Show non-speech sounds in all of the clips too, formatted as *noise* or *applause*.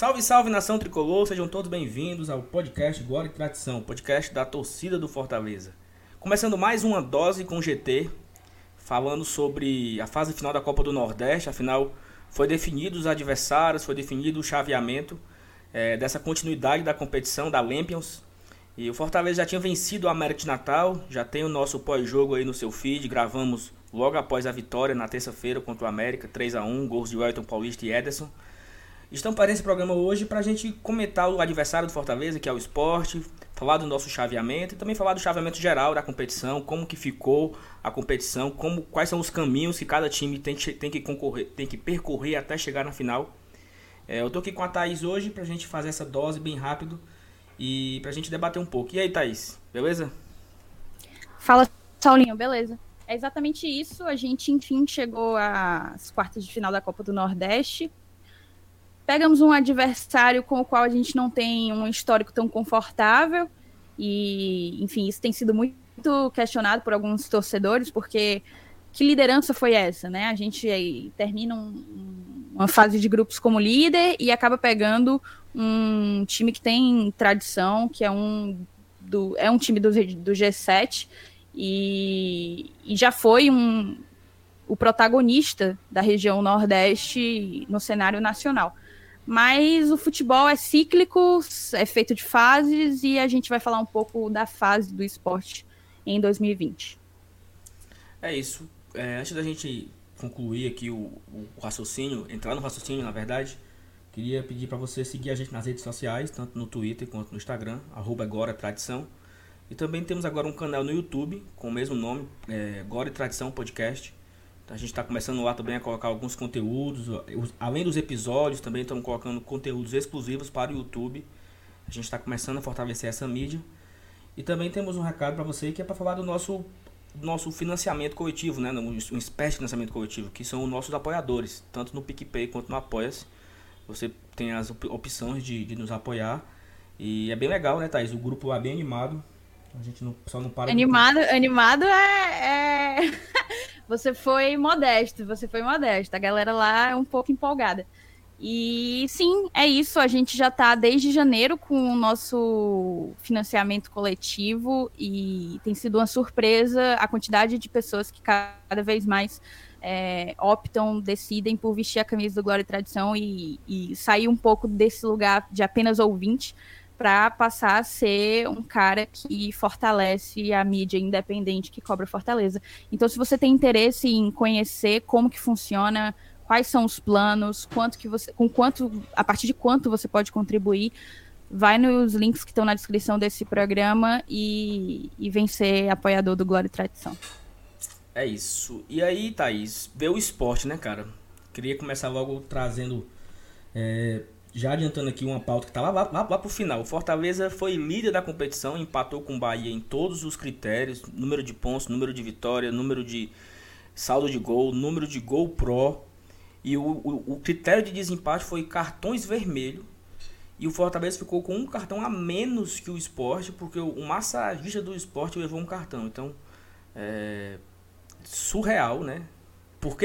Salve, salve nação tricolor, sejam todos bem-vindos ao podcast Glória e Tradição, podcast da torcida do Fortaleza. Começando mais uma dose com GT, falando sobre a fase final da Copa do Nordeste, afinal foi definido os adversários, foi definido o chaveamento é, dessa continuidade da competição da Lampions. E o Fortaleza já tinha vencido o América de Natal, já tem o nosso pós-jogo aí no seu feed, gravamos logo após a vitória na terça-feira contra o América, 3 a 1 gols de Wellington Paulista e Ederson. Estamos para esse programa hoje para a gente comentar o adversário do Fortaleza, que é o esporte, falar do nosso chaveamento e também falar do chaveamento geral da competição, como que ficou a competição, como, quais são os caminhos que cada time tem, tem que concorrer, tem que percorrer até chegar na final. É, eu estou aqui com a Thaís hoje para a gente fazer essa dose bem rápido e para a gente debater um pouco. E aí, Thaís, beleza? Fala, Saulinho, beleza? É exatamente isso. A gente, enfim, chegou às quartas de final da Copa do Nordeste pegamos um adversário com o qual a gente não tem um histórico tão confortável e, enfim, isso tem sido muito questionado por alguns torcedores, porque que liderança foi essa, né? A gente aí termina um, uma fase de grupos como líder e acaba pegando um time que tem tradição, que é um do, é um time do, do G7 e, e já foi um, o protagonista da região Nordeste no cenário nacional. Mas o futebol é cíclico, é feito de fases e a gente vai falar um pouco da fase do esporte em 2020. É isso. É, antes da gente concluir aqui o, o, raciocínio, entrar no raciocínio, na verdade, queria pedir para você seguir a gente nas redes sociais, tanto no Twitter quanto no Instagram, arroba agora tradição. E também temos agora um canal no YouTube com o mesmo nome, é, Agora Tradição Podcast. A gente está começando lá também a colocar alguns conteúdos, além dos episódios, também estamos colocando conteúdos exclusivos para o YouTube. A gente está começando a fortalecer essa mídia. E também temos um recado para você que é para falar do nosso, nosso financiamento coletivo, né? um espécie de financiamento coletivo, que são os nossos apoiadores, tanto no PicPay quanto no Apoia-se. Você tem as opções de, de nos apoiar. E é bem legal, né, Thaís? O grupo lá é bem animado. A gente não, só não para. Animado, animado é... é... *laughs* você foi modesto, você foi modesto. A galera lá é um pouco empolgada. E sim, é isso. A gente já está desde janeiro com o nosso financiamento coletivo e tem sido uma surpresa a quantidade de pessoas que cada vez mais é, optam, decidem por vestir a camisa do Glória e Tradição e, e sair um pouco desse lugar de apenas ouvinte para passar a ser um cara que fortalece a mídia independente que cobra Fortaleza. Então, se você tem interesse em conhecer como que funciona, quais são os planos, quanto que você, com quanto, a partir de quanto você pode contribuir, vai nos links que estão na descrição desse programa e, e vem ser apoiador do Glória e Tradição. É isso. E aí, Thaís, vê o esporte, né, cara? Queria começar logo trazendo é, já adiantando aqui uma pauta que está lá, lá, lá, lá para o final. O Fortaleza foi líder da competição, empatou com o Bahia em todos os critérios: número de pontos, número de vitória, número de saldo de gol, número de gol pro. E o, o, o critério de desempate foi cartões vermelhos. E o Fortaleza ficou com um cartão a menos que o esporte, porque o massagista do esporte levou um cartão. Então, é surreal, né?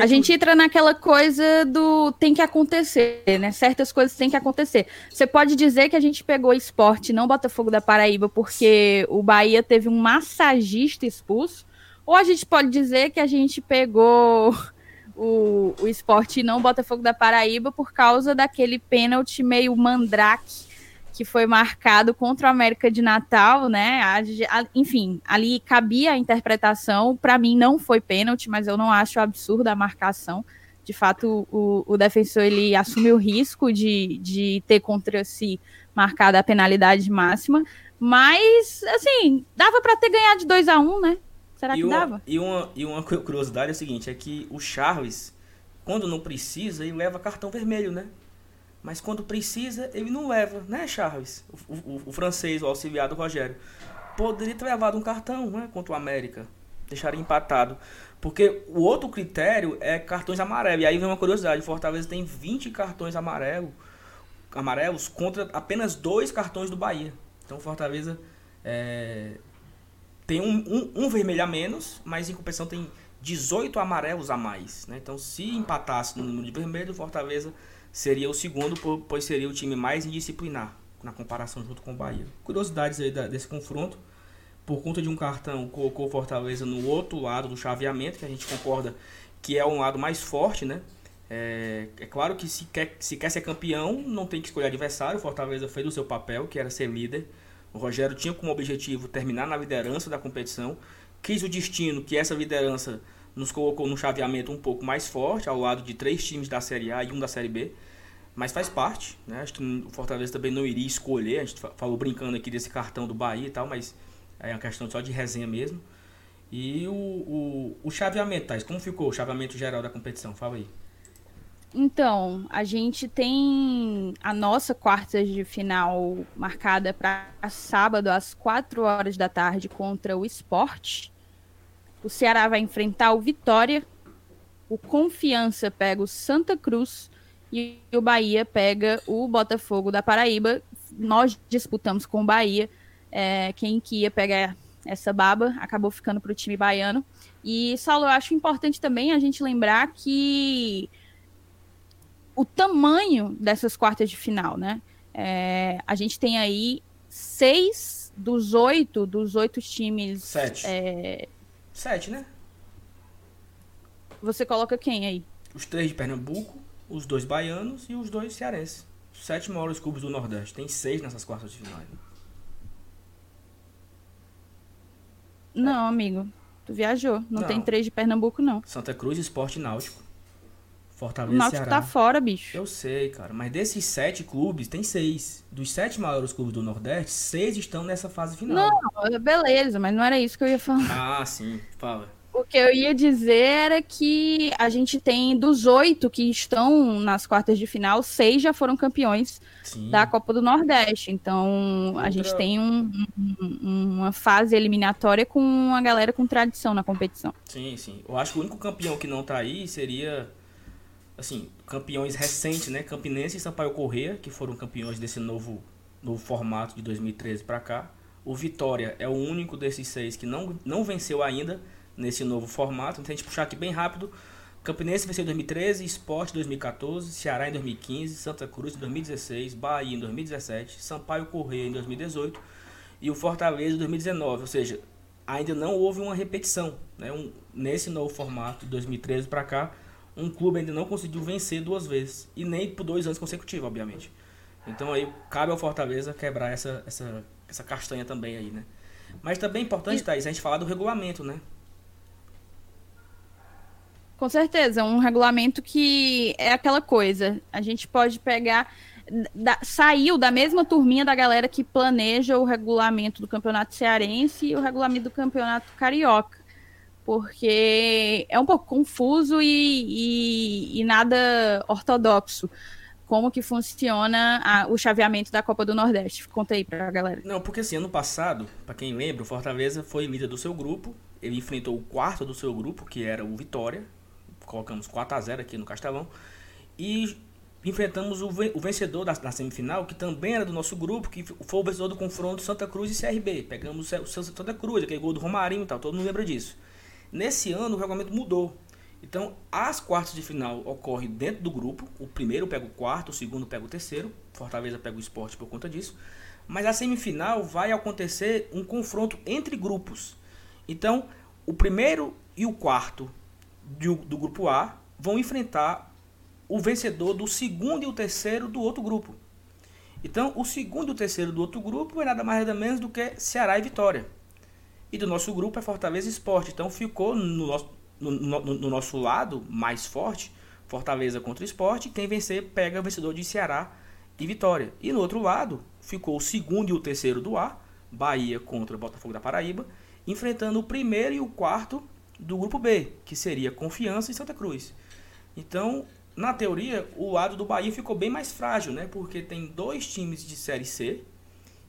A gente entra naquela coisa do tem que acontecer, né? Certas coisas têm que acontecer. Você pode dizer que a gente pegou esporte, não Botafogo da Paraíba, porque o Bahia teve um massagista expulso, ou a gente pode dizer que a gente pegou *laughs* o, o esporte não Botafogo da Paraíba por causa daquele pênalti meio mandrake que foi marcado contra o América de Natal, né? A, a, enfim, ali cabia a interpretação. Para mim não foi pênalti, mas eu não acho absurda a marcação. De fato, o, o defensor ele assumiu o risco de, de ter contra si marcada a penalidade máxima. Mas, assim, dava para ter ganhado de 2 a 1 um, né? Será e que uma, dava? E uma, e uma curiosidade é a seguinte: é que o Charles, quando não precisa, ele leva cartão vermelho, né? Mas quando precisa, ele não leva, né, Charles? O, o, o francês, o auxiliar do Rogério. Poderia ter levado um cartão, né, contra o América. Deixaria empatado. Porque o outro critério é cartões amarelos. E aí vem uma curiosidade: Fortaleza tem 20 cartões amarelo, amarelos contra apenas dois cartões do Bahia. Então Fortaleza é, tem um, um, um, vermelho a menos, mas em compensação tem 18 amarelos a mais. Né? Então, se empatasse no número de vermelho, Fortaleza seria o segundo, pois seria o time mais indisciplinar na comparação junto com o Bahia. Curiosidades aí desse confronto. Por conta de um cartão, colocou Fortaleza no outro lado do chaveamento, que a gente concorda que é um lado mais forte, né? É, é, claro que se quer, se quer ser campeão, não tem que escolher adversário. Fortaleza fez o seu papel, que era ser líder. O Rogério tinha como objetivo terminar na liderança da competição. Quis o destino que essa liderança nos colocou no chaveamento um pouco mais forte, ao lado de três times da Série A e um da Série B. Mas faz parte, né? Acho que o Fortaleza também não iria escolher. A gente falou brincando aqui desse cartão do Bahia e tal, mas é uma questão só de resenha mesmo. E o, o, o chaveamento, Thais, como ficou o chaveamento geral da competição? Fala aí. Então, a gente tem a nossa quarta de final marcada para sábado às 4 horas da tarde contra o Sport. O Ceará vai enfrentar o Vitória. O Confiança pega o Santa Cruz e o Bahia pega o Botafogo da Paraíba. Nós disputamos com o Bahia. É, quem que ia pegar essa baba acabou ficando para o time baiano. E, Saulo, eu acho importante também a gente lembrar que o tamanho dessas quartas de final, né? É, a gente tem aí seis dos oito, dos oito times. Sete. É... Sete, né? Você coloca quem aí? Os três de Pernambuco, os dois baianos e os dois cearenses. Sete maiores clubes do Nordeste. Tem seis nessas quartas de final. Não, amigo. Tu viajou. Não, não, tem três de Pernambuco, não. Santa Cruz, Esporte Náutico. Fortaleza o Náutico Ceará. tá fora, bicho. Eu sei, cara. Mas desses sete clubes, tem seis. Dos sete maiores clubes do Nordeste, seis estão nessa fase final. Não, beleza, mas não era isso que eu ia falar. Ah, sim. Fala. O que eu ia dizer era que a gente tem dos oito que estão nas quartas de final, seis já foram campeões sim. da Copa do Nordeste. Então Outra... a gente tem um, um, uma fase eliminatória com uma galera com tradição na competição. Sim, sim. Eu acho que o único campeão que não tá aí seria assim, campeões recentes, né? Campinense e Sampaio Corrêa, que foram campeões desse novo, novo formato de 2013 para cá. O Vitória é o único desses seis que não, não venceu ainda nesse novo formato. Então, a gente puxar aqui bem rápido. Campinense venceu em 2013, Sport em 2014, Ceará em 2015, Santa Cruz em 2016, Bahia em 2017, Sampaio Corrêa em 2018 e o Fortaleza em 2019. Ou seja, ainda não houve uma repetição. Né? Um, nesse novo formato de 2013 para cá, um clube ainda não conseguiu vencer duas vezes. E nem por dois anos consecutivos, obviamente. Então aí cabe ao Fortaleza quebrar essa, essa, essa castanha também aí, né? Mas também é importante, e... Thaís, a gente falar do regulamento, né? Com certeza, um regulamento que é aquela coisa. A gente pode pegar. Da, saiu da mesma turminha da galera que planeja o regulamento do campeonato cearense e o regulamento do campeonato carioca porque é um pouco confuso e, e, e nada ortodoxo. Como que funciona a, o chaveamento da Copa do Nordeste? Conta aí pra galera. Não, porque assim, ano passado, para quem lembra, o Fortaleza foi líder do seu grupo. Ele enfrentou o quarto do seu grupo, que era o Vitória. Colocamos 4 a 0 aqui no Castelão. E enfrentamos o, vencedor da, da, semifinal, que também era do nosso grupo, que foi o vencedor do confronto Santa Cruz e CRB. Pegamos o Santa Cruz, aquele gol do Romarinho e tal, todo mundo lembra disso. Nesse ano o regulamento mudou. Então, as quartas de final ocorrem dentro do grupo. O primeiro pega o quarto, o segundo pega o terceiro. Fortaleza pega o esporte por conta disso. Mas a semifinal vai acontecer um confronto entre grupos. Então, o primeiro e o quarto do, do grupo A vão enfrentar o vencedor do segundo e o terceiro do outro grupo. Então, o segundo e o terceiro do outro grupo é nada mais nada menos do que Ceará e Vitória. E do nosso grupo é Fortaleza Esporte. Então ficou no nosso, no, no, no nosso lado mais forte, Fortaleza contra o Esporte. Quem vencer pega o vencedor de Ceará e Vitória. E no outro lado ficou o segundo e o terceiro do A, Bahia contra o Botafogo da Paraíba, enfrentando o primeiro e o quarto do grupo B, que seria Confiança e Santa Cruz. Então, na teoria, o lado do Bahia ficou bem mais frágil, né? Porque tem dois times de Série C,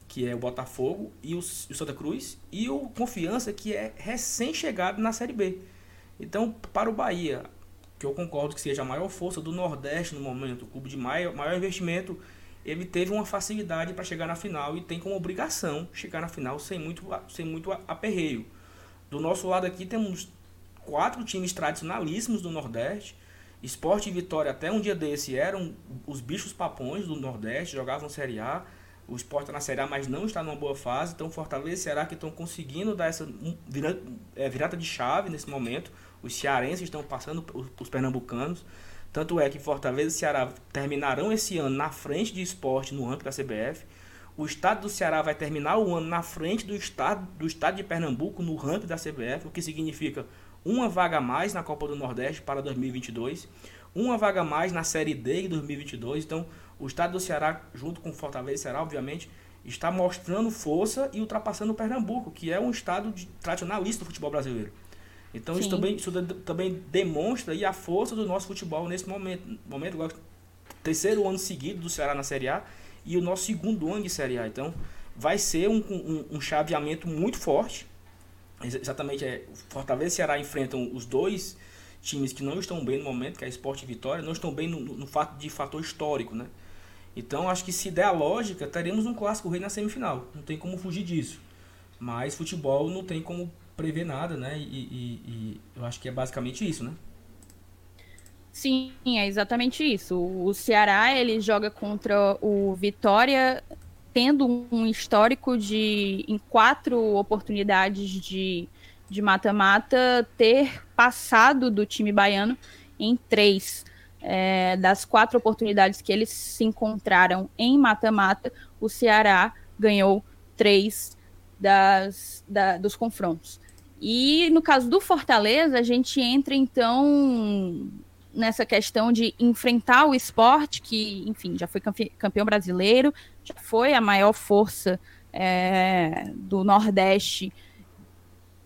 que é o Botafogo, e o, o Santa Cruz, e o Confiança, que é recém-chegado na Série B. Então, para o Bahia, que eu concordo que seja a maior força do Nordeste no momento, o clube de maior, maior investimento, ele teve uma facilidade para chegar na final e tem como obrigação chegar na final sem muito, sem muito aperreio. Do nosso lado aqui temos quatro times tradicionalíssimos do Nordeste, Esporte e Vitória até um dia desse eram os bichos papões do Nordeste, jogavam Série A. O Esporte está na Série A, mas não está numa boa fase. Então Fortaleza e Ceará que estão conseguindo dar essa virada, é, virada de chave nesse momento. Os cearenses estão passando os pernambucanos. Tanto é que Fortaleza e Ceará terminarão esse ano na frente de esporte no ranking da CBF. O estado do Ceará vai terminar o ano na frente do estado, do estado de Pernambuco no ranking da CBF, o que significa uma vaga a mais na Copa do Nordeste para 2022, uma vaga a mais na Série D em 2022. Então, o estado do Ceará, junto com Fortaleza e Ceará, obviamente, está mostrando força e ultrapassando o Pernambuco, que é um estado de, tradicionalista do futebol brasileiro. Então isso também, isso também demonstra aí a força do nosso futebol nesse momento. momento terceiro ano seguido do Ceará na Série A e o nosso segundo ano de Série A. Então vai ser um, um, um chaveamento muito forte. Exatamente, é, Fortaleza e Ceará enfrentam os dois times que não estão bem no momento, que é Esporte e Vitória, não estão bem no, no fato de fator histórico, né? Então acho que se der a lógica, teremos um clássico rei na semifinal. Não tem como fugir disso. Mas futebol não tem como prever nada, né? E, e, e, eu acho que é basicamente isso, né? Sim, é exatamente isso. O Ceará ele joga contra o Vitória, tendo um histórico de em quatro oportunidades de de mata-mata ter passado do time baiano em três. É, das quatro oportunidades que eles se encontraram em mata-mata, o Ceará ganhou três das, da, dos confrontos. E no caso do Fortaleza, a gente entra então nessa questão de enfrentar o esporte, que, enfim, já foi campeão brasileiro, já foi a maior força é, do Nordeste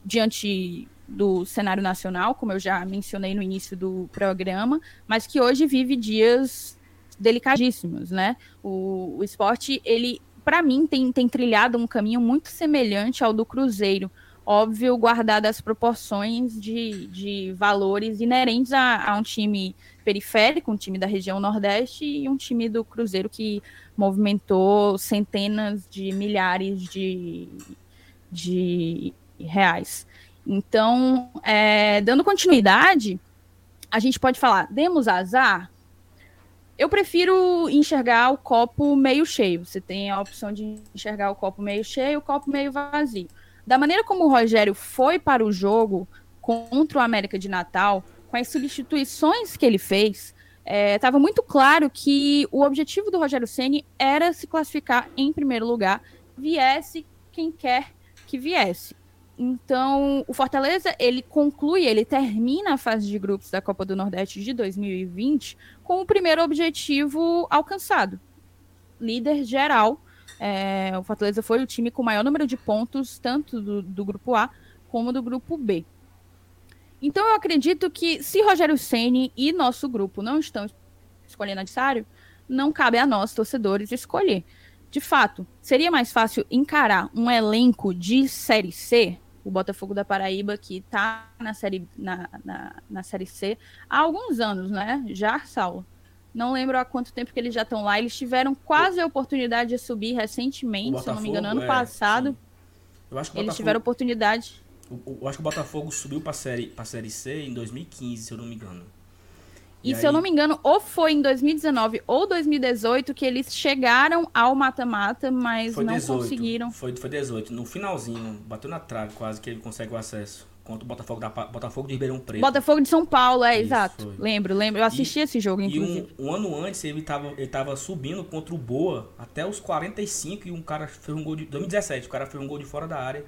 diante do cenário nacional, como eu já mencionei no início do programa, mas que hoje vive dias delicadíssimos, né? O, o esporte, ele, para mim, tem, tem trilhado um caminho muito semelhante ao do Cruzeiro, óbvio, guardadas as proporções de, de valores inerentes a, a, um time periférico, um time da região Nordeste e um time do Cruzeiro que movimentou centenas de milhares de, de reais. Então, é, dando continuidade, a gente pode falar, demos azar? Eu prefiro enxergar o copo meio cheio. Você tem a opção de enxergar o copo meio cheio, o copo meio vazio da maneira como o Rogério foi para o jogo contra o América de Natal, com as substituições que ele fez, estava é, muito claro que o objetivo do Rogério Ceni era se classificar em primeiro lugar, viesse quem quer que viesse. Então, o Fortaleza, ele conclui, ele termina a fase de grupos da Copa do Nordeste de 2020 com o primeiro objetivo alcançado. Líder geral é, o Fortaleza foi o time com o maior número de pontos, tanto do, do grupo A como do grupo B. Então eu acredito que se Rogério Ceni e nosso grupo não estão escolhendo adversário, não cabe a nós, torcedores, escolher. De fato, seria mais fácil encarar um elenco de Série C, o Botafogo da Paraíba, que está na série, na, na, na série C há alguns anos, né? Já, Saulo? Não lembro há quanto tempo que eles já estão lá. Eles tiveram quase a oportunidade de subir recentemente, se eu não me engano, ano é, passado. eles Botafogo, tiveram oportunidade. Eu, acho que o Botafogo subiu para série, a série C em 2015, se eu não me engano. E, e se eu não me engano, ou foi em 2019 ou 2018 que eles chegaram ao mata-mata, mas foi não 18, conseguiram. Foi, foi 18, no finalzinho, bateu na trave quase que ele consegue o acesso contra o Botafogo, da, Botafogo de Ribeirão Preto. Botafogo de São Paulo, é, Isso, exato. Foi. Lembro, lembro. Eu assisti e, esse jogo, inclusive. E um, um, ano antes ele estava ele tava subindo contra o Boa até os 45 e um cara fez um gol de. 2017, o cara fez um gol de fora da área,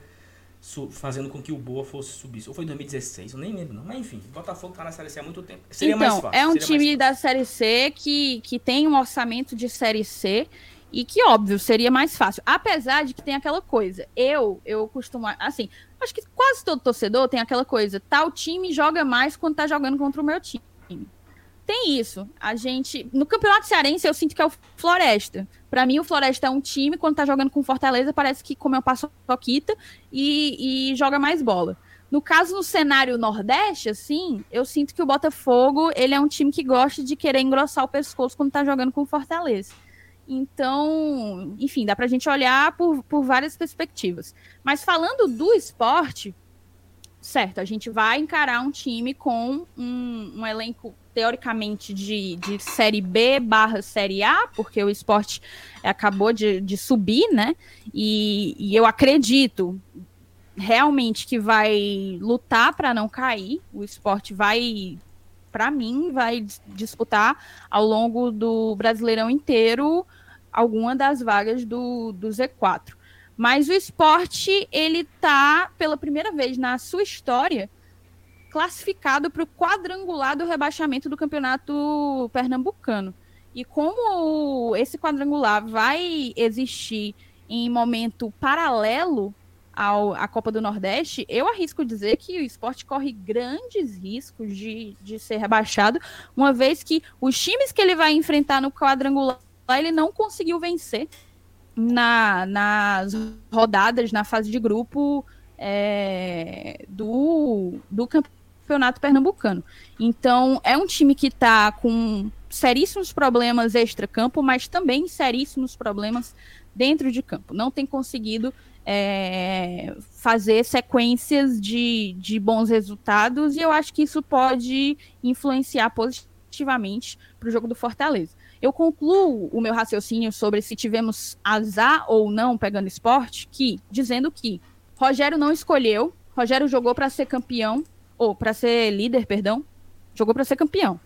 fazendo com que o Boa fosse subir. Ou foi em 2016, eu nem lembro, não. Mas enfim, o Botafogo tá na Série C há muito tempo. Seria então, mais fácil. É um time da Série C que, que tem um orçamento de Série C e que, óbvio, seria mais fácil. Apesar de que tem aquela coisa. Eu, eu costumo. Assim, acho que quase todo torcedor tem aquela coisa. Tal time joga mais quando tá jogando contra o meu time. Tem isso. A gente. No Campeonato Cearense, eu sinto que é o Floresta. Para mim, o Floresta é um time, quando tá jogando com Fortaleza, parece que comeu paçoquita e, e joga mais bola. No caso, no cenário Nordeste, assim, eu sinto que o Botafogo, ele é um time que gosta de querer engrossar o pescoço quando tá jogando com Fortaleza. Então, enfim, dá para a gente olhar por, por várias perspectivas. Mas falando do esporte, certo, a gente vai encarar um time com um, um elenco teoricamente de, de Série B barra Série A, porque o esporte acabou de, de subir, né? E, e eu acredito realmente que vai lutar para não cair. O esporte vai, para mim, vai disputar ao longo do Brasileirão inteiro alguma das vagas do, do Z4. Mas o esporte, ele tá, pela primeira vez na sua história, classificado para o quadrangular do rebaixamento do campeonato pernambucano. E como esse quadrangular vai existir em momento paralelo ao, à Copa do Nordeste, eu arrisco dizer que o esporte corre grandes riscos de, de ser rebaixado, uma vez que os times que ele vai enfrentar no quadrangular ele não conseguiu vencer na, nas rodadas, na fase de grupo é, do, do campeonato campeonato pernambucano. Então, é um time que está com seríssimos problemas extra-campo, mas também seríssimos problemas dentro de campo. Não tem conseguido é, fazer sequências de, de bons resultados, e eu acho que isso pode influenciar positivamente para o jogo do Fortaleza. Eu concluo o meu raciocínio sobre se tivemos azar ou não pegando esporte, que dizendo que Rogério não escolheu, Rogério jogou para ser campeão ou para ser líder, perdão, jogou para ser campeão.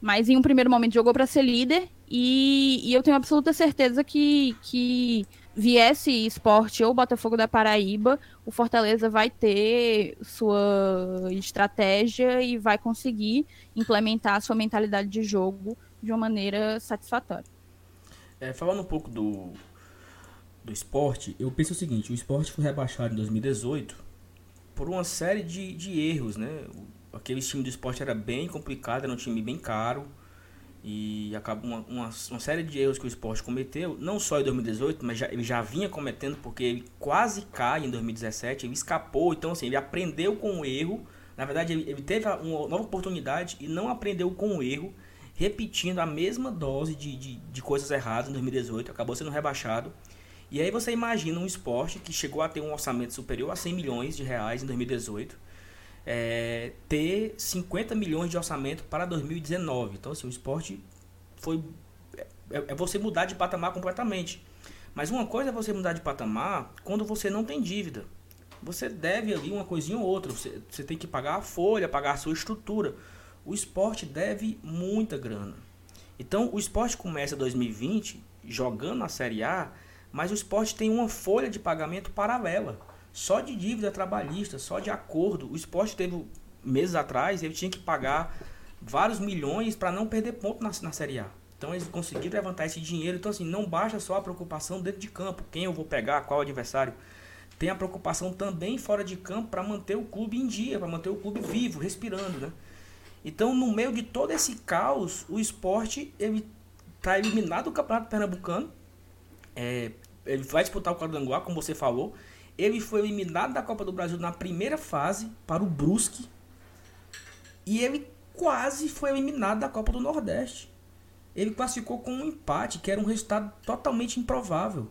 Mas em um primeiro momento jogou para ser líder e, e, eu tenho absoluta certeza que, que viesse esporte ou Botafogo da Paraíba, o Fortaleza vai ter sua estratégia e vai conseguir implementar a sua mentalidade de jogo de uma maneira satisfatória. É, falando um pouco do, do esporte, eu penso o seguinte, o esporte foi rebaixado em 2018 por uma série de, de erros, né? Aquele time do esporte era bem complicado, era um time bem caro. E acabou uma, uma, uma, série de erros que o esporte cometeu, não só em 2018, mas já, ele já vinha cometendo, porque ele quase cai em 2017, ele escapou, então assim, ele aprendeu com o erro. Na verdade, ele, ele teve uma nova oportunidade e não aprendeu com o erro, repetindo a mesma dose de, de, de coisas erradas em 2018, acabou sendo rebaixado. E aí você imagina um esporte que chegou a ter um orçamento superior a 100 milhões de reais em 2018, é, ter 50 milhões de orçamento para 2019. Então, assim, o esporte foi. É, é você mudar de patamar completamente. Mas uma coisa é você mudar de patamar quando você não tem dívida. Você deve ali uma coisinha ou outra. Você, você tem que pagar a folha, pagar a sua estrutura. O esporte deve muita grana. Então, o esporte começa 2020 jogando na Série A mas o esporte tem uma folha de pagamento paralela, só de dívida trabalhista, só de acordo. O esporte teve meses atrás, ele tinha que pagar vários milhões para não perder ponto na, na Série A. Então eles conseguiram levantar esse dinheiro. Então, assim, não basta só a preocupação dentro de campo, quem eu vou pegar, qual adversário. Tem a preocupação também fora de campo para manter o clube em dia, para manter o clube vivo, respirando, né? Então, no meio de todo esse caos, o esporte ele está eliminado do Campeonato Pernambucano, é, ele vai disputar o quadrangular, como você falou. Ele foi eliminado da Copa do Brasil na primeira fase para o Brusque. E ele quase foi eliminado da Copa do Nordeste. Ele classificou com um empate, que era um resultado totalmente improvável.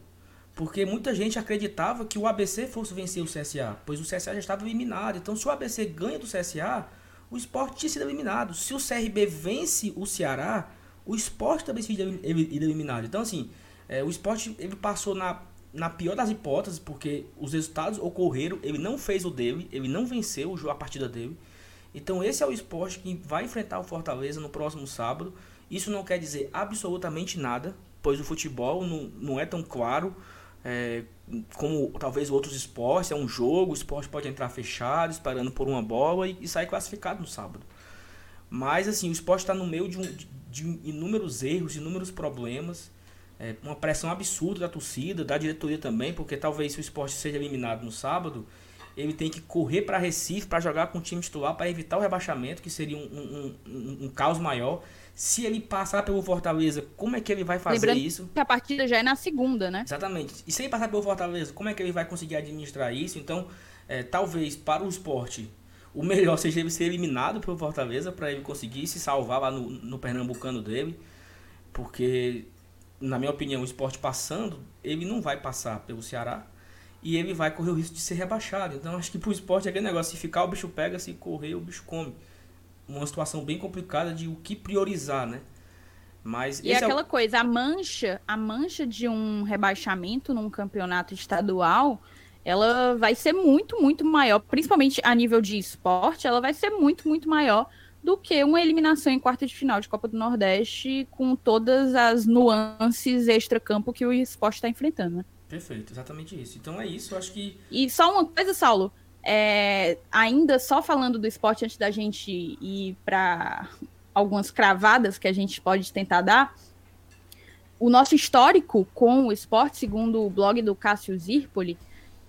Porque muita gente acreditava que o ABC fosse vencer o CSA, pois o CSA já estava eliminado. Então, se o ABC ganha do CSA, o esporte tinha sido eliminado. Se o CRB vence o Ceará, o esporte também seria eliminado. Então, assim, é, o esporte ele passou na, na pior das hipóteses, porque os resultados ocorreram, ele não fez o dele, ele não venceu a partida dele. Então esse é o esporte que vai enfrentar o Fortaleza no próximo sábado. Isso não quer dizer absolutamente nada, pois o futebol não, não é tão claro é, como talvez outros esportes. É um jogo, o esporte pode entrar fechado, esperando por uma bola e, e sair classificado no sábado. Mas assim, o esporte está no meio de, um, de, de inúmeros erros, inúmeros problemas é, uma pressão absurda da torcida, da diretoria também, porque talvez se o esporte seja eliminado no sábado, ele tem que correr para Recife para jogar com o time titular para evitar o rebaixamento, que seria um, um, um, um, caos maior. Se ele passar pelo Fortaleza, como é que ele vai fazer Lembrando isso? Que a partida já é na segunda, né? Exatamente. E se ele passar pelo Fortaleza, como é que ele vai conseguir administrar isso? Então, é, talvez para o esporte, o melhor *laughs* seja ele ser eliminado pelo Fortaleza para ele conseguir se salvar lá no, no Pernambucano dele. Porque na minha opinião, o esporte passando, ele não vai passar pelo Ceará e ele vai correr o risco de ser rebaixado. Então acho que pro esporte é aquele negócio, se ficar o bicho pega, se correr o bicho come. uma situação bem complicada de o que priorizar, né? Mas e é aquela é... coisa, a mancha, a mancha de um rebaixamento num campeonato estadual, ela vai ser muito, muito maior, principalmente a nível de esporte, ela vai ser muito, muito maior do que uma eliminação em quarta de final de Copa do Nordeste com todas as nuances extra-campo que o esporte está enfrentando, né? Perfeito, exatamente isso. Então é isso, eu acho que. E só uma coisa, Saulo. É, ainda só falando do esporte antes da gente ir para algumas cravadas que a gente pode tentar dar. O nosso histórico com o esporte, segundo o blog do Cássio Zirpoli,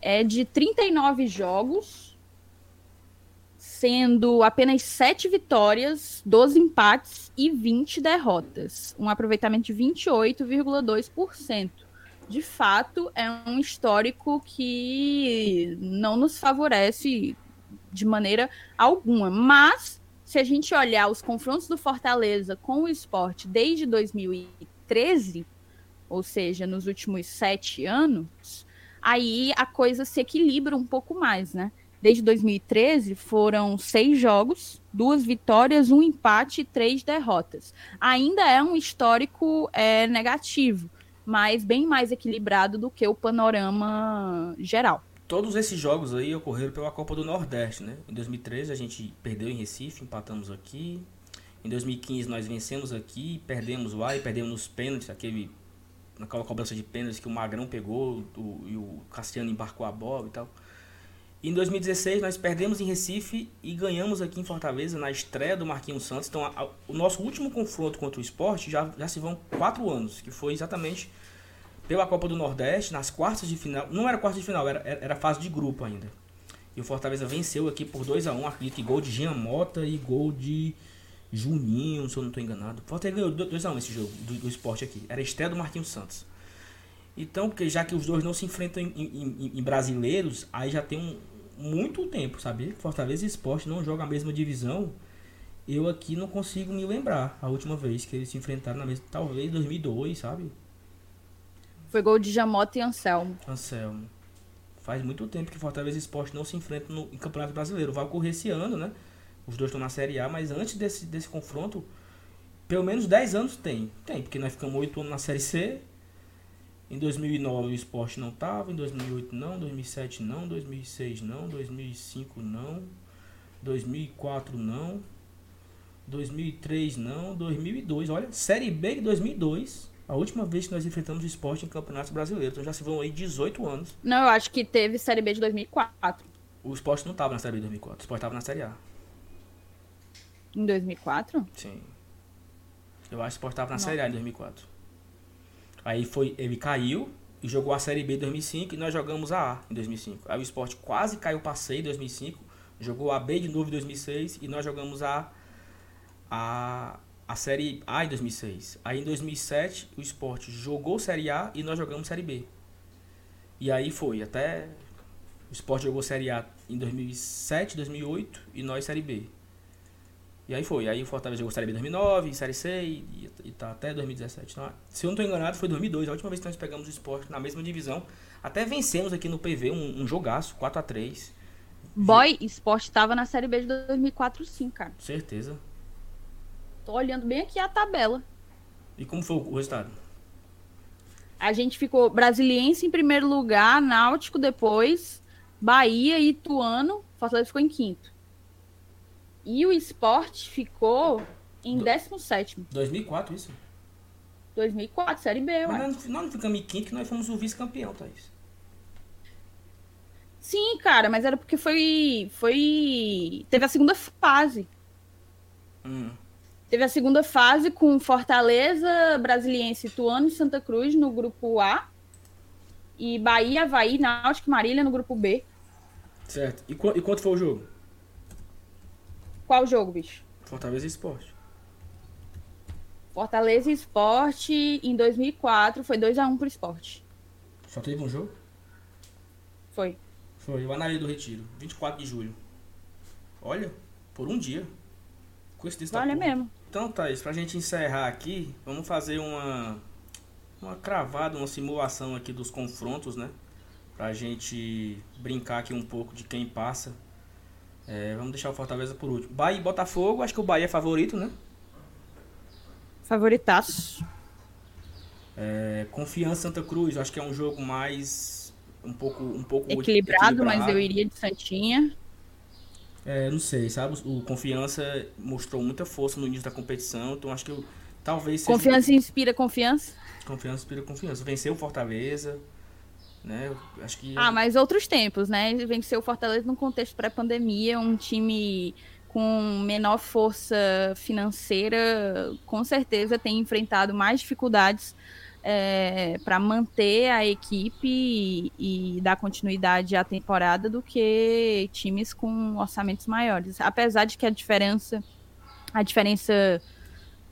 é de 39 jogos, sendo apenas 7 vitórias, 12 empates e 20 derrotas. Um aproveitamento de 28,2% de fato, é um histórico que não nos favorece de maneira alguma. Mas, se a gente olhar os confrontos do Fortaleza com o esporte desde 2013, ou seja, nos últimos sete anos, aí a coisa se equilibra um pouco mais, né? Desde 2013 foram seis jogos, duas vitórias, um empate e três derrotas. Ainda é um histórico é, negativo mas bem mais equilibrado do que o panorama geral. Todos esses jogos aí ocorreram pela Copa do Nordeste, né? Em 2013 a gente perdeu em Recife, empatamos aqui. Em 2015 nós vencemos aqui, perdemos lá e perdemos nos pênaltis, aquele naquela cobrança de pênaltis que o Magrão pegou e o Cassiano embarcou a bola e tal. Em 2016 nós perdemos em Recife e ganhamos aqui em Fortaleza na estreia do Marquinhos Santos. Então a, a, o nosso último confronto contra o esporte já, já se vão quatro anos, que foi exatamente pela Copa do Nordeste, nas quartas de final. Não era quartas de final, era, era fase de grupo ainda. E o Fortaleza venceu aqui por 2 a 1 um, acredito que gol de Jean Mota e gol de Juninho, se eu não estou enganado. O Fortaleza ganhou 2 a 1 um esse jogo do, do esporte aqui. Era a estreia do Marquinhos Santos. Então, porque já que os dois não se enfrentam em, em, em brasileiros, aí já tem um, muito tempo, sabe? Fortaleza e Esporte não jogam a mesma divisão. Eu aqui não consigo me lembrar a última vez que eles se enfrentaram na mesma. Talvez 2002, sabe? Foi gol de Jamota e Anselmo. Anselmo. Faz muito tempo que Fortaleza e Esporte não se enfrentam no, em Campeonato Brasileiro. Vai ocorrer esse ano, né? Os dois estão na Série A, mas antes desse, desse confronto, pelo menos 10 anos tem. Tem, porque nós ficamos 8 anos na Série C. Em 2009 o esporte não estava, em 2008 não, 2007 não, 2006 não, 2005 não, 2004 não, 2003 não, 2002. Olha, Série B de 2002 a última vez que nós enfrentamos o esporte em campeonatos brasileiros. Então já se vão aí 18 anos. Não, eu acho que teve Série B de 2004. O esporte não estava na Série B de 2004. O esporte estava na Série A. Em 2004? Sim. Eu acho que o esporte estava na não. Série A em 2004. Aí foi, ele caiu e jogou a Série B em 2005 e nós jogamos a A em 2005. Aí o esporte quase caiu para C em 2005, jogou a B de novo em 2006 e nós jogamos a, a, a Série A em 2006. Aí em 2007 o esporte jogou Série A e nós jogamos Série B. E aí foi até. O esporte jogou Série A em 2007, 2008 e nós Série B. E aí foi. Aí o Fortaleza jogou Série B em 2009, Série C e, e tá até 2017. Então, se eu não estou enganado, foi 2002, a última vez que nós pegamos o esporte na mesma divisão. Até vencemos aqui no PV um, um jogaço, 4x3. Boy, esporte estava na Série B de 2004 sim, cara. Certeza. Tô olhando bem aqui a tabela. E como foi o resultado? A gente ficou Brasiliense em primeiro lugar, Náutico depois, Bahia e Ituano. Fortaleza ficou em quinto. E o esporte ficou em Do... 17. 2004, isso? 2004, Série B, Mas nós, nós não ficamos em quinto que nós fomos o vice-campeão, Thaís. Sim, cara, mas era porque foi. Foi. Teve a segunda fase. Hum. Teve a segunda fase com Fortaleza, Brasiliense, Ituano e Santa Cruz no grupo A. E Bahia, Havaí, Náutico e Marília no grupo B. Certo. E, qu e quanto foi o jogo? Qual jogo, bicho? Fortaleza Esporte. Fortaleza Esporte em 2004 foi 2x1 pro Esporte. Só teve um jogo? Foi. Foi, o Anaí do Retiro, 24 de julho. Olha, por um dia. Coincidência Olha mesmo. Então, Thaís, pra gente encerrar aqui, vamos fazer uma, uma cravada, uma simulação aqui dos confrontos, né? Pra gente brincar aqui um pouco de quem passa É, vamos deixar o Fortaleza por último. Bahia e Botafogo, acho que o Bahia é favorito, né? Favoritaço. É, Confiança Santa Cruz, acho que é um jogo mais um pouco um pouco equilibrado, equilibrado. mas eu iria de Santinha. É, não sei, sabe? O Confiança mostrou muita força no início da competição, então acho que eu, talvez seja... Confiança inspira confiança? Confiança inspira confiança. Venceu o Fortaleza, né? Acho que Ah, mas outros tempos, né? Venceu o Fortaleza num contexto pré-pandemia, um time com menor força financeira, com certeza tem enfrentado mais dificuldades é, para manter a equipe e, e, dar continuidade à temporada do que times com orçamentos maiores. Apesar de que a diferença, a diferença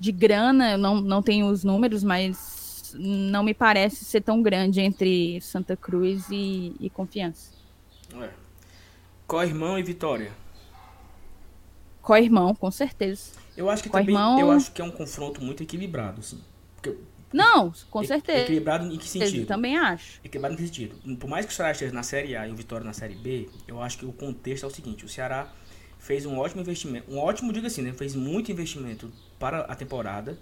de grana, eu não, não tenho os números, mas não me parece ser tão grande entre Santa Cruz e, e Confiança. É. Co-irmão e Vitória. Co-irmão, com certeza. Eu acho que também, eu acho que é um confronto muito equilibrado, assim. Porque não, com certeza. Equilibrado em que sentido? Eu também acho. Equilibrado em que sentido? Por mais que o Ceará esteja na Série A e o Vitória na Série B, eu acho que o contexto é o seguinte: o Ceará fez um ótimo investimento, um ótimo, diga assim, né? Fez muito investimento para a temporada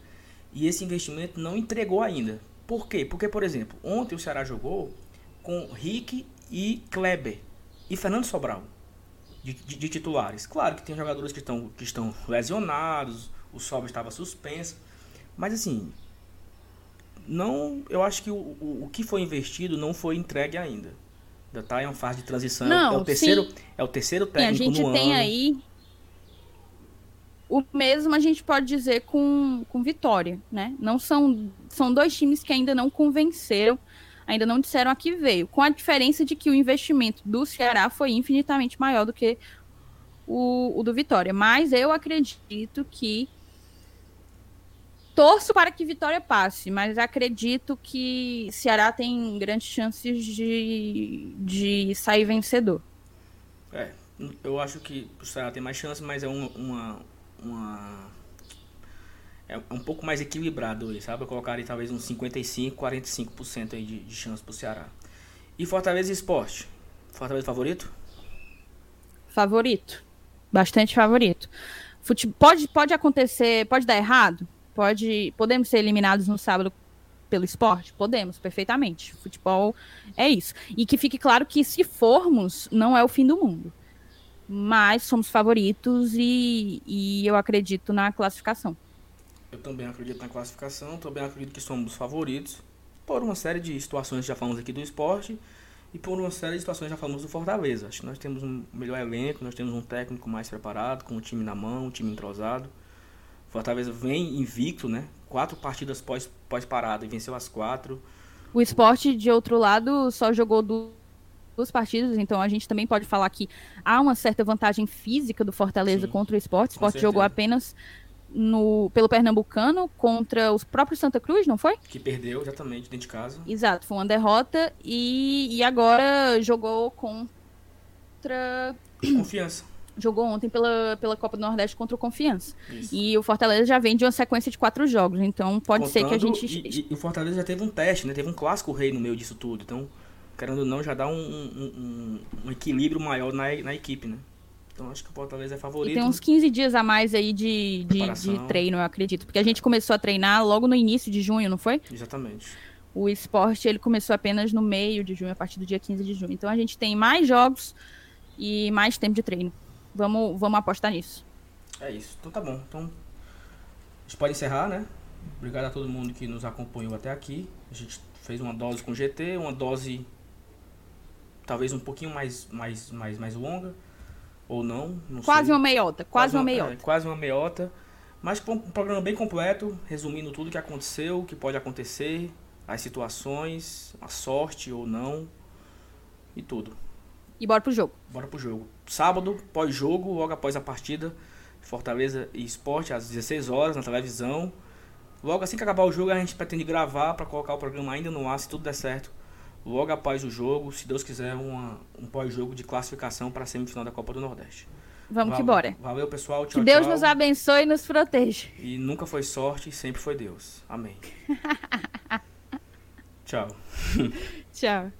e esse investimento não entregou ainda. Por quê? Porque, por exemplo, ontem o Ceará jogou com Rick e Kleber e Fernando Sobral de, de, de titulares. Claro que tem jogadores que estão, que estão lesionados, o Sobral estava suspenso, mas assim, não, eu acho que o, o, o, que foi investido não foi entregue ainda. Ainda está em uma fase de transição. Não, é o terceiro, sim. é o terceiro técnico sim, a gente tem ano. aí o mesmo a gente pode dizer com, com Vitória, né? Não são são dois times que ainda não convenceram, ainda não disseram a que veio, com a diferença de que o investimento do Ceará foi infinitamente maior do que o, o do Vitória. Mas eu acredito que torço para que Vitória passe, mas acredito que Ceará tem grandes chances de, de sair vencedor. É, eu acho que o Ceará tem mais chances, mas é uma, uma, uma é um pouco mais equilibrado aí, sabe? Eu colocaria talvez uns 55, 45% aí de, de chance pro Ceará. E Fortaleza Esporte? Fortaleza favorito? Favorito. Bastante favorito. Fute... Pode, pode acontecer, pode dar errado? Pode, podemos ser eliminados no sábado pelo esporte? Podemos, perfeitamente. Futebol é isso. E que fique claro que se formos, não é o fim do mundo. Mas somos favoritos e, e eu acredito na classificação. Eu também acredito na classificação, também acredito que somos favoritos por uma série de situações que já falamos aqui do esporte e por uma série de situações que já falamos do Fortaleza. Acho que nós temos um melhor elenco, nós temos um técnico mais preparado, com o time na mão, um time entrosado. Fortaleza vem invicto, né? Quatro partidas pós, pós parada e venceu as quatro. O esporte, de outro lado, só jogou duas partidas, então a gente também pode falar que há uma certa vantagem física do Fortaleza Sim, contra o esporte. O esporte jogou apenas no, pelo Pernambucano contra os próprios Santa Cruz, não foi? Que perdeu, exatamente, dentro de casa. Exato, foi uma derrota e, e agora jogou contra. Confiança *clears throat* jogou ontem pela, pela Copa do Nordeste contra o Confiança. Isso. E o Fortaleza já vem de uma sequência de quatro jogos, então pode Contando, ser que a gente. E, e, o Fortaleza já teve um teste, né? Teve um clássico rei no meio disso tudo. Então, querendo ou não, já dá um, um, um, um equilíbrio maior na, na equipe, né? Então acho que o Fortaleza é favorito. E tem uns 15 dias a mais aí de, de, de, treino, eu acredito. Porque a gente começou a treinar logo no início de junho, não foi? Exatamente. O esporte ele começou apenas no meio de junho, a partir do dia 15 de junho. Então a gente tem mais jogos e mais tempo de treino. Vamos, vamos apostar nisso. É isso. Então tá bom. Então a gente pode encerrar, né? Obrigado a todo mundo que nos acompanhou até aqui. A gente fez uma dose com GT, uma dose talvez um pouquinho mais, mais, mais, mais longa. Ou não. não quase sei. uma meiota. Quase, quase uma, uma meiota. É, quase uma meiota. Mas um programa bem completo, resumindo tudo o que aconteceu, o que pode acontecer, as situações, a sorte ou não. E tudo. E bora pro jogo. Bora pro jogo. Sábado, pós-jogo, logo após a partida, Fortaleza e Esporte, às 16 horas, na televisão. Logo assim que acabar o jogo, a gente pretende gravar para colocar o programa ainda no ar, se tudo der certo. Logo após o jogo, se Deus quiser, uma, um pós-jogo de classificação para a semifinal da Copa do Nordeste. Vamos Val que bora. Valeu, pessoal. Tchau, que Deus tchau. nos abençoe e nos proteja. E nunca foi sorte, sempre foi Deus. Amém. *laughs* tchau. tchau.